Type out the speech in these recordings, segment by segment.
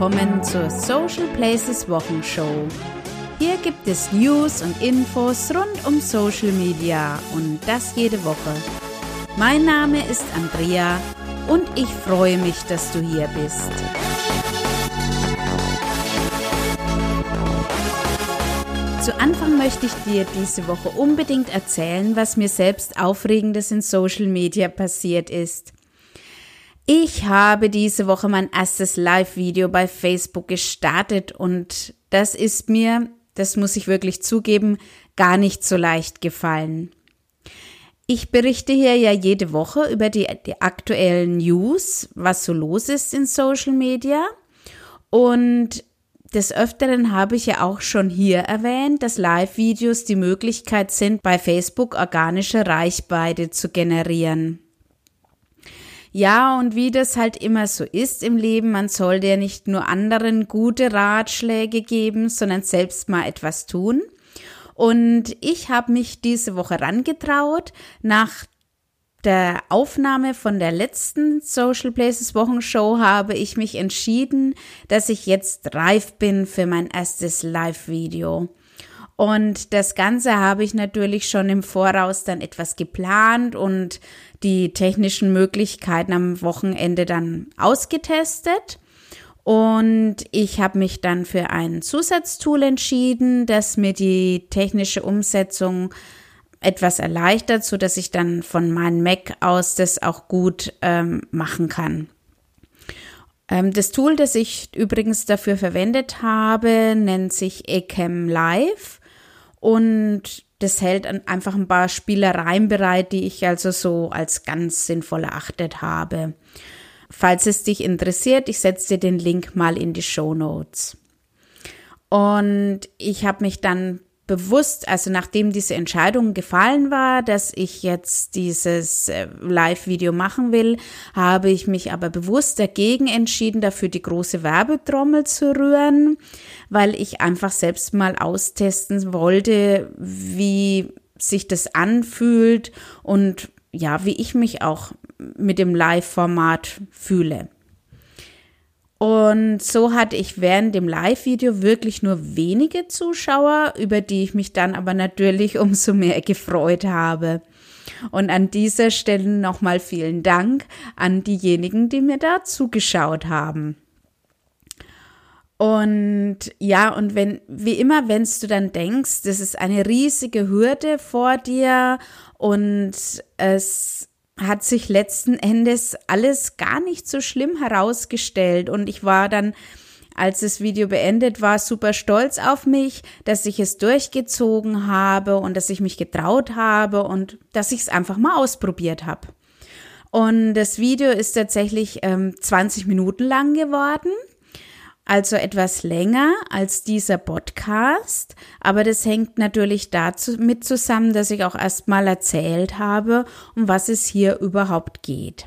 willkommen zur Social Places Wochenshow. Hier gibt es News und Infos rund um Social Media und das jede Woche. Mein Name ist Andrea und ich freue mich, dass du hier bist. Zu Anfang möchte ich dir diese Woche unbedingt erzählen, was mir selbst Aufregendes in Social Media passiert ist. Ich habe diese Woche mein erstes Live-Video bei Facebook gestartet und das ist mir, das muss ich wirklich zugeben, gar nicht so leicht gefallen. Ich berichte hier ja jede Woche über die, die aktuellen News, was so los ist in Social Media. Und des Öfteren habe ich ja auch schon hier erwähnt, dass Live-Videos die Möglichkeit sind, bei Facebook organische Reichweite zu generieren. Ja, und wie das halt immer so ist im Leben, man sollte ja nicht nur anderen gute Ratschläge geben, sondern selbst mal etwas tun. Und ich habe mich diese Woche rangetraut, nach der Aufnahme von der letzten Social Places Wochenshow habe ich mich entschieden, dass ich jetzt reif bin für mein erstes Live-Video. Und das Ganze habe ich natürlich schon im Voraus dann etwas geplant und die technischen Möglichkeiten am Wochenende dann ausgetestet. Und ich habe mich dann für ein Zusatztool entschieden, das mir die technische Umsetzung etwas erleichtert, so dass ich dann von meinem Mac aus das auch gut ähm, machen kann. Ähm, das Tool, das ich übrigens dafür verwendet habe, nennt sich Ecam Live und das hält einfach ein paar Spielereien bereit, die ich also so als ganz sinnvoll erachtet habe. Falls es dich interessiert, ich setze dir den Link mal in die Show Notes. Und ich habe mich dann bewusst, also nachdem diese Entscheidung gefallen war, dass ich jetzt dieses äh, Live-Video machen will, habe ich mich aber bewusst dagegen entschieden, dafür die große Werbetrommel zu rühren, weil ich einfach selbst mal austesten wollte, wie sich das anfühlt und ja, wie ich mich auch mit dem Live-Format fühle. Und so hatte ich während dem Live-Video wirklich nur wenige Zuschauer, über die ich mich dann aber natürlich umso mehr gefreut habe. Und an dieser Stelle nochmal vielen Dank an diejenigen, die mir da zugeschaut haben. Und ja, und wenn, wie immer, wenn du dann denkst, das ist eine riesige Hürde vor dir und es hat sich letzten Endes alles gar nicht so schlimm herausgestellt und ich war dann als das Video beendet war, super stolz auf mich, dass ich es durchgezogen habe und dass ich mich getraut habe und dass ich es einfach mal ausprobiert habe. Und das Video ist tatsächlich ähm, 20 Minuten lang geworden also etwas länger als dieser Podcast, aber das hängt natürlich dazu mit zusammen, dass ich auch erstmal erzählt habe, um was es hier überhaupt geht.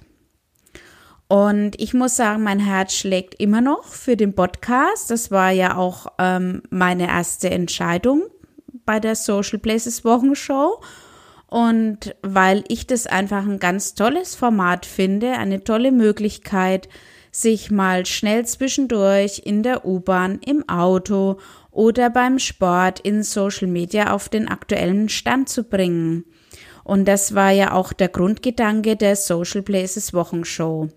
Und ich muss sagen, mein Herz schlägt immer noch für den Podcast. Das war ja auch ähm, meine erste Entscheidung bei der Social Places Wochenshow. Und weil ich das einfach ein ganz tolles Format finde, eine tolle Möglichkeit, sich mal schnell zwischendurch in der U-Bahn, im Auto oder beim Sport in Social Media auf den aktuellen Stand zu bringen. Und das war ja auch der Grundgedanke der Social Places Wochenshow.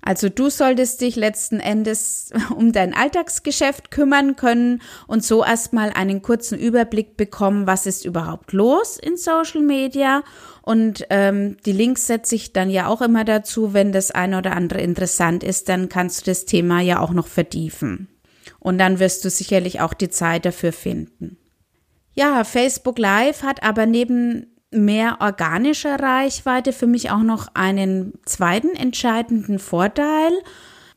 Also du solltest dich letzten Endes um dein Alltagsgeschäft kümmern können und so erstmal einen kurzen Überblick bekommen, was ist überhaupt los in Social Media. Und ähm, die Links setze ich dann ja auch immer dazu, wenn das eine oder andere interessant ist, dann kannst du das Thema ja auch noch vertiefen. Und dann wirst du sicherlich auch die Zeit dafür finden. Ja, Facebook Live hat aber neben mehr organischer Reichweite für mich auch noch einen zweiten entscheidenden Vorteil.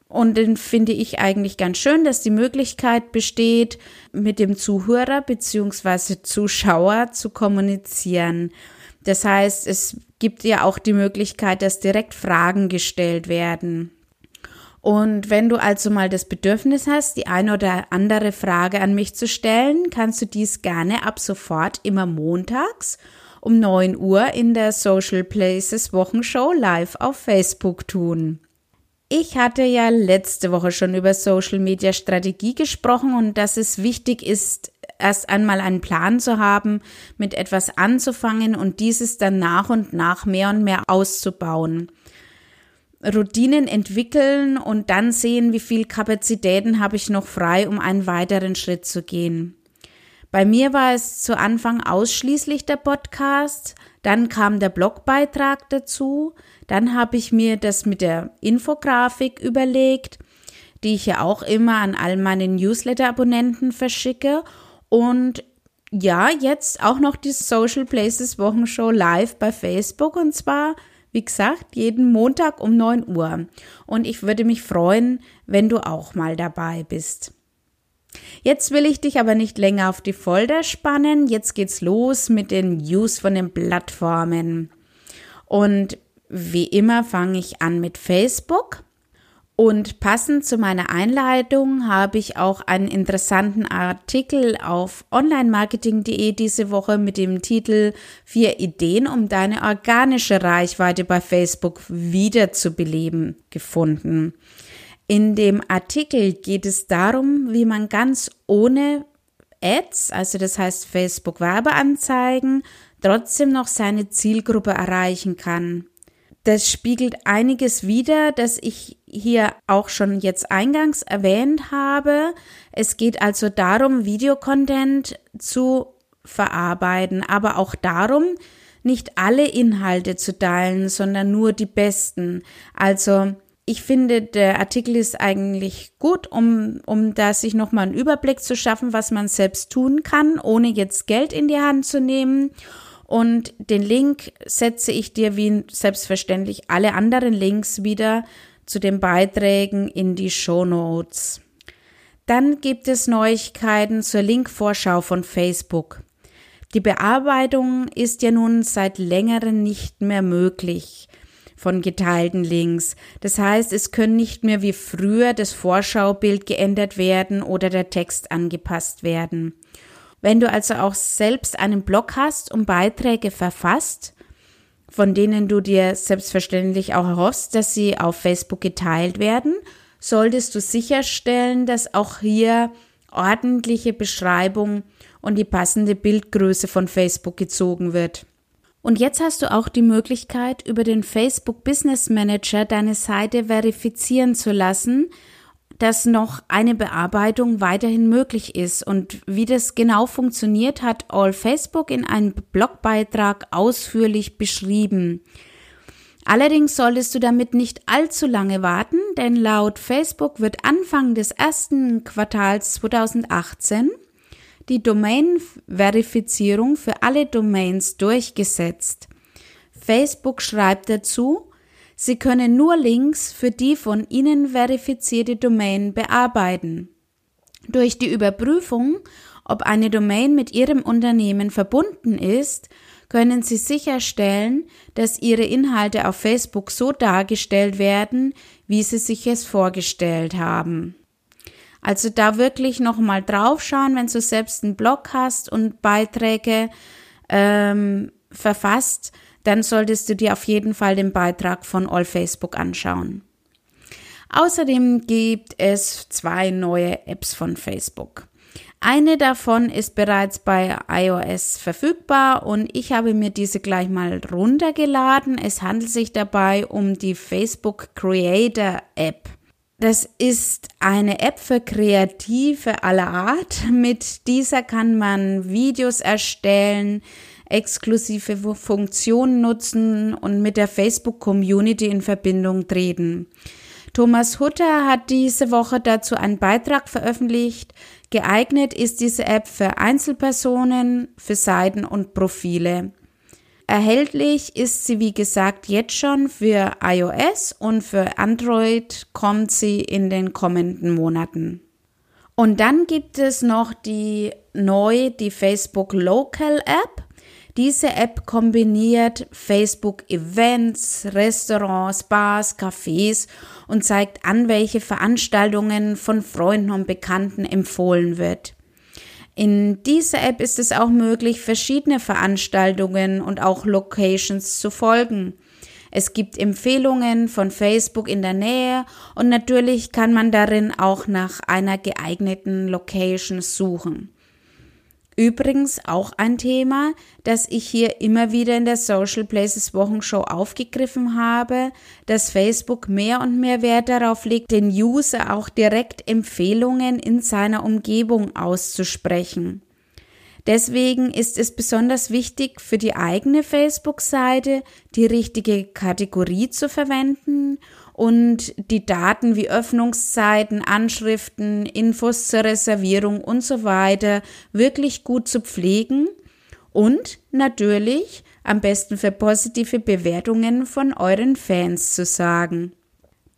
Und den finde ich eigentlich ganz schön, dass die Möglichkeit besteht, mit dem Zuhörer bzw. Zuschauer zu kommunizieren. Das heißt, es gibt ja auch die Möglichkeit, dass direkt Fragen gestellt werden. Und wenn du also mal das Bedürfnis hast, die eine oder andere Frage an mich zu stellen, kannst du dies gerne ab sofort immer montags um 9 Uhr in der Social Places Wochenshow live auf Facebook tun. Ich hatte ja letzte Woche schon über Social Media Strategie gesprochen und dass es wichtig ist, erst einmal einen Plan zu haben, mit etwas anzufangen und dieses dann nach und nach mehr und mehr auszubauen. Routinen entwickeln und dann sehen, wie viel Kapazitäten habe ich noch frei, um einen weiteren Schritt zu gehen. Bei mir war es zu Anfang ausschließlich der Podcast, dann kam der Blogbeitrag dazu, dann habe ich mir das mit der Infografik überlegt, die ich ja auch immer an all meine Newsletter-Abonnenten verschicke und ja, jetzt auch noch die Social Places Wochenshow live bei Facebook und zwar, wie gesagt, jeden Montag um 9 Uhr. Und ich würde mich freuen, wenn du auch mal dabei bist. Jetzt will ich dich aber nicht länger auf die Folter spannen. Jetzt geht's los mit den News von den Plattformen. Und wie immer fange ich an mit Facebook. Und passend zu meiner Einleitung habe ich auch einen interessanten Artikel auf onlinemarketing.de diese Woche mit dem Titel Vier Ideen, um deine organische Reichweite bei Facebook wiederzubeleben gefunden. In dem Artikel geht es darum, wie man ganz ohne Ads, also das heißt Facebook Werbeanzeigen, trotzdem noch seine Zielgruppe erreichen kann. Das spiegelt einiges wider, das ich hier auch schon jetzt eingangs erwähnt habe. Es geht also darum, Videocontent zu verarbeiten, aber auch darum, nicht alle Inhalte zu teilen, sondern nur die besten. Also ich finde, der Artikel ist eigentlich gut, um, um da sich nochmal einen Überblick zu schaffen, was man selbst tun kann, ohne jetzt Geld in die Hand zu nehmen. Und den Link setze ich dir wie selbstverständlich alle anderen Links wieder zu den Beiträgen in die Show Notes. Dann gibt es Neuigkeiten zur Linkvorschau von Facebook. Die Bearbeitung ist ja nun seit längerem nicht mehr möglich von geteilten Links. Das heißt, es können nicht mehr wie früher das Vorschaubild geändert werden oder der Text angepasst werden. Wenn du also auch selbst einen Blog hast und Beiträge verfasst, von denen du dir selbstverständlich auch erhoffst, dass sie auf Facebook geteilt werden, solltest du sicherstellen, dass auch hier ordentliche Beschreibung und die passende Bildgröße von Facebook gezogen wird. Und jetzt hast du auch die Möglichkeit, über den Facebook Business Manager deine Seite verifizieren zu lassen, dass noch eine Bearbeitung weiterhin möglich ist. Und wie das genau funktioniert, hat All Facebook in einem Blogbeitrag ausführlich beschrieben. Allerdings solltest du damit nicht allzu lange warten, denn laut Facebook wird Anfang des ersten Quartals 2018 die Domain-Verifizierung für alle Domains durchgesetzt. Facebook schreibt dazu, Sie können nur Links für die von Ihnen verifizierte Domain bearbeiten. Durch die Überprüfung, ob eine Domain mit Ihrem Unternehmen verbunden ist, können Sie sicherstellen, dass Ihre Inhalte auf Facebook so dargestellt werden, wie Sie sich es vorgestellt haben. Also da wirklich nochmal draufschauen, wenn du selbst einen Blog hast und Beiträge ähm, verfasst, dann solltest du dir auf jeden Fall den Beitrag von All Facebook anschauen. Außerdem gibt es zwei neue Apps von Facebook. Eine davon ist bereits bei iOS verfügbar und ich habe mir diese gleich mal runtergeladen. Es handelt sich dabei um die Facebook Creator App. Das ist eine App für Kreative aller Art. Mit dieser kann man Videos erstellen, exklusive Funktionen nutzen und mit der Facebook-Community in Verbindung treten. Thomas Hutter hat diese Woche dazu einen Beitrag veröffentlicht. Geeignet ist diese App für Einzelpersonen, für Seiten und Profile. Erhältlich ist sie, wie gesagt, jetzt schon für iOS und für Android kommt sie in den kommenden Monaten. Und dann gibt es noch die neu, die Facebook Local App. Diese App kombiniert Facebook Events, Restaurants, Bars, Cafés und zeigt an, welche Veranstaltungen von Freunden und Bekannten empfohlen wird. In dieser App ist es auch möglich, verschiedene Veranstaltungen und auch Locations zu folgen. Es gibt Empfehlungen von Facebook in der Nähe und natürlich kann man darin auch nach einer geeigneten Location suchen. Übrigens auch ein Thema, das ich hier immer wieder in der Social Places Wochenshow aufgegriffen habe, dass Facebook mehr und mehr Wert darauf legt, den User auch direkt Empfehlungen in seiner Umgebung auszusprechen. Deswegen ist es besonders wichtig für die eigene Facebook-Seite die richtige Kategorie zu verwenden und die Daten wie Öffnungszeiten, Anschriften, Infos zur Reservierung und so weiter wirklich gut zu pflegen und natürlich am besten für positive Bewertungen von euren Fans zu sagen.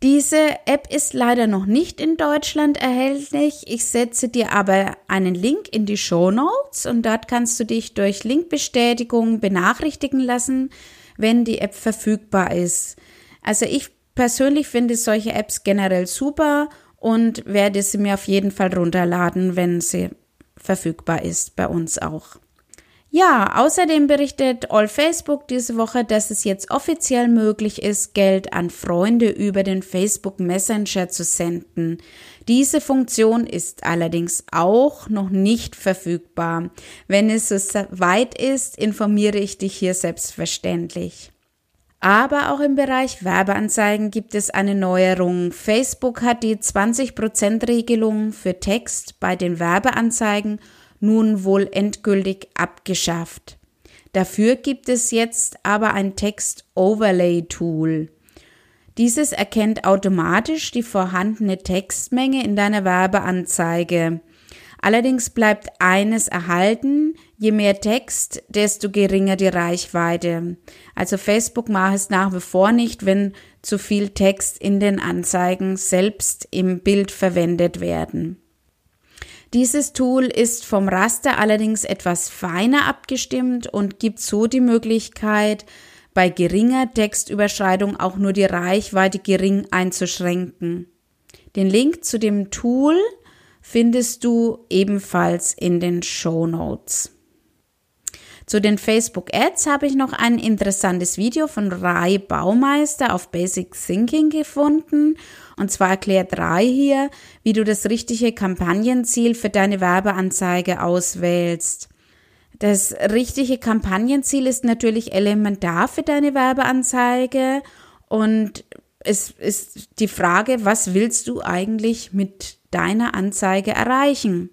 Diese App ist leider noch nicht in Deutschland erhältlich. Ich setze dir aber einen Link in die Show Notes und dort kannst du dich durch Linkbestätigung benachrichtigen lassen, wenn die App verfügbar ist. Also ich persönlich finde solche Apps generell super und werde sie mir auf jeden Fall runterladen, wenn sie verfügbar ist bei uns auch. Ja, außerdem berichtet All Facebook diese Woche, dass es jetzt offiziell möglich ist, Geld an Freunde über den Facebook Messenger zu senden. Diese Funktion ist allerdings auch noch nicht verfügbar. Wenn es so weit ist, informiere ich dich hier selbstverständlich. Aber auch im Bereich Werbeanzeigen gibt es eine Neuerung. Facebook hat die 20% Regelung für Text bei den Werbeanzeigen nun wohl endgültig abgeschafft. Dafür gibt es jetzt aber ein Text-Overlay-Tool. Dieses erkennt automatisch die vorhandene Textmenge in deiner Werbeanzeige. Allerdings bleibt eines erhalten, je mehr Text, desto geringer die Reichweite. Also Facebook macht es nach wie vor nicht, wenn zu viel Text in den Anzeigen selbst im Bild verwendet werden. Dieses Tool ist vom Raster allerdings etwas feiner abgestimmt und gibt so die Möglichkeit, bei geringer Textüberschreitung auch nur die Reichweite gering einzuschränken. Den Link zu dem Tool findest du ebenfalls in den Show Notes. Zu den Facebook Ads habe ich noch ein interessantes Video von Rai Baumeister auf Basic Thinking gefunden. Und zwar erklärt Rai hier, wie du das richtige Kampagnenziel für deine Werbeanzeige auswählst. Das richtige Kampagnenziel ist natürlich elementar für deine Werbeanzeige und es ist die Frage, was willst du eigentlich mit deiner Anzeige erreichen?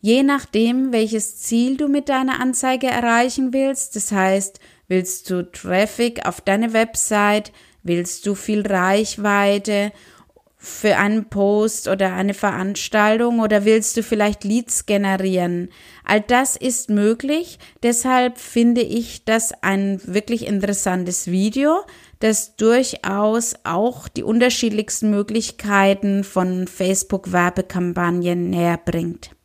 Je nachdem, welches Ziel du mit deiner Anzeige erreichen willst, das heißt, willst du Traffic auf deine Website, willst du viel Reichweite für einen Post oder eine Veranstaltung oder willst du vielleicht Leads generieren? All das ist möglich. Deshalb finde ich das ein wirklich interessantes Video, das durchaus auch die unterschiedlichsten Möglichkeiten von Facebook Werbekampagnen näher bringt.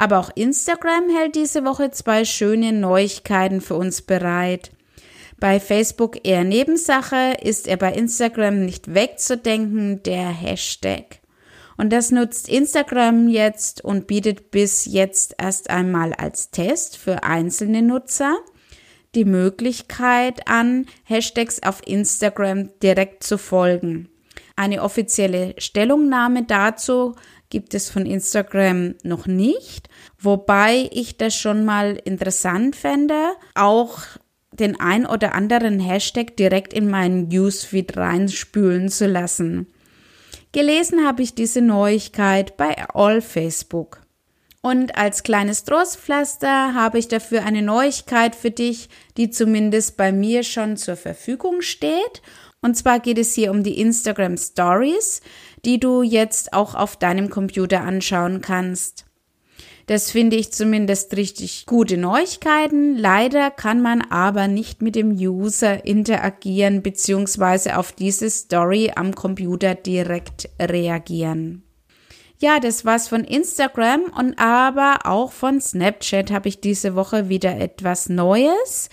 Aber auch Instagram hält diese Woche zwei schöne Neuigkeiten für uns bereit. Bei Facebook eher Nebensache, ist er bei Instagram nicht wegzudenken, der Hashtag. Und das nutzt Instagram jetzt und bietet bis jetzt erst einmal als Test für einzelne Nutzer die Möglichkeit an, Hashtags auf Instagram direkt zu folgen. Eine offizielle Stellungnahme dazu gibt es von Instagram noch nicht, wobei ich das schon mal interessant fände, auch den ein oder anderen Hashtag direkt in meinen Newsfeed reinspülen zu lassen. Gelesen habe ich diese Neuigkeit bei All Facebook. Und als kleines Trostpflaster habe ich dafür eine Neuigkeit für dich, die zumindest bei mir schon zur Verfügung steht. Und zwar geht es hier um die Instagram Stories die du jetzt auch auf deinem Computer anschauen kannst. Das finde ich zumindest richtig gute Neuigkeiten. Leider kann man aber nicht mit dem User interagieren bzw. auf diese Story am Computer direkt reagieren. Ja, das war's von Instagram und aber auch von Snapchat habe ich diese Woche wieder etwas Neues.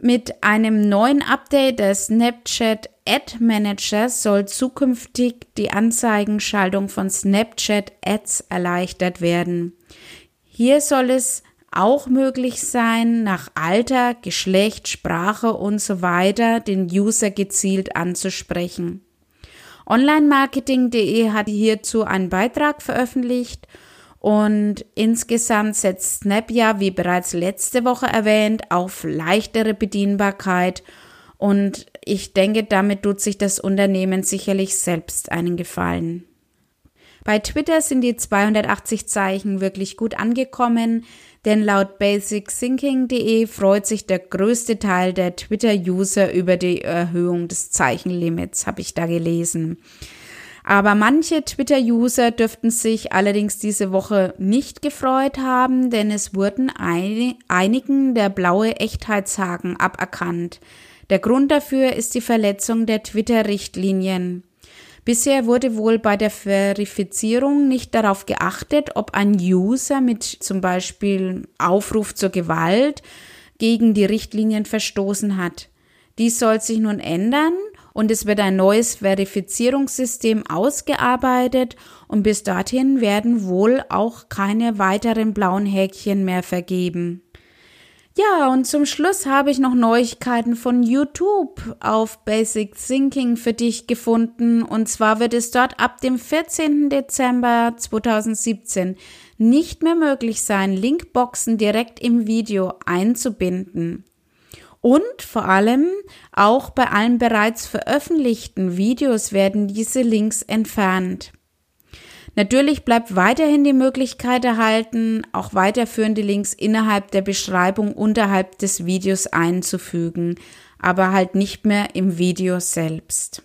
Mit einem neuen Update des Snapchat Ad Manager soll zukünftig die Anzeigenschaltung von Snapchat Ads erleichtert werden. Hier soll es auch möglich sein, nach Alter, Geschlecht, Sprache und so weiter den User gezielt anzusprechen. Onlinemarketing.de hat hierzu einen Beitrag veröffentlicht und insgesamt setzt Snap ja, wie bereits letzte Woche erwähnt, auf leichtere Bedienbarkeit und ich denke, damit tut sich das Unternehmen sicherlich selbst einen Gefallen. Bei Twitter sind die 280 Zeichen wirklich gut angekommen, denn laut basicthinking.de freut sich der größte Teil der Twitter-User über die Erhöhung des Zeichenlimits, habe ich da gelesen. Aber manche Twitter-User dürften sich allerdings diese Woche nicht gefreut haben, denn es wurden einigen der blaue Echtheitshaken aberkannt. Der Grund dafür ist die Verletzung der Twitter-Richtlinien. Bisher wurde wohl bei der Verifizierung nicht darauf geachtet, ob ein User mit zum Beispiel Aufruf zur Gewalt gegen die Richtlinien verstoßen hat. Dies soll sich nun ändern und es wird ein neues Verifizierungssystem ausgearbeitet und bis dorthin werden wohl auch keine weiteren blauen Häkchen mehr vergeben. Ja, und zum Schluss habe ich noch Neuigkeiten von YouTube auf Basic Thinking für dich gefunden. Und zwar wird es dort ab dem 14. Dezember 2017 nicht mehr möglich sein, Linkboxen direkt im Video einzubinden. Und vor allem auch bei allen bereits veröffentlichten Videos werden diese Links entfernt. Natürlich bleibt weiterhin die Möglichkeit erhalten, auch weiterführende Links innerhalb der Beschreibung unterhalb des Videos einzufügen, aber halt nicht mehr im Video selbst.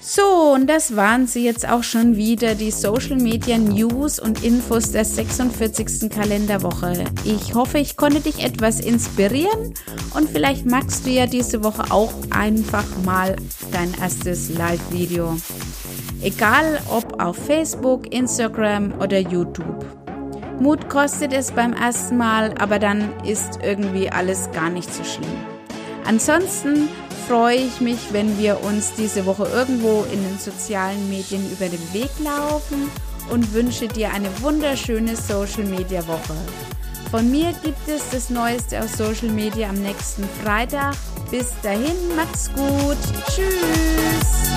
So, und das waren sie jetzt auch schon wieder, die Social Media News und Infos der 46. Kalenderwoche. Ich hoffe, ich konnte dich etwas inspirieren und vielleicht magst du ja diese Woche auch einfach mal dein erstes Live-Video. Egal ob auf Facebook, Instagram oder YouTube. Mut kostet es beim ersten Mal, aber dann ist irgendwie alles gar nicht so schlimm. Ansonsten freue ich mich, wenn wir uns diese Woche irgendwo in den sozialen Medien über den Weg laufen und wünsche dir eine wunderschöne Social Media Woche. Von mir gibt es das Neueste aus Social Media am nächsten Freitag. Bis dahin, macht's gut. Tschüss.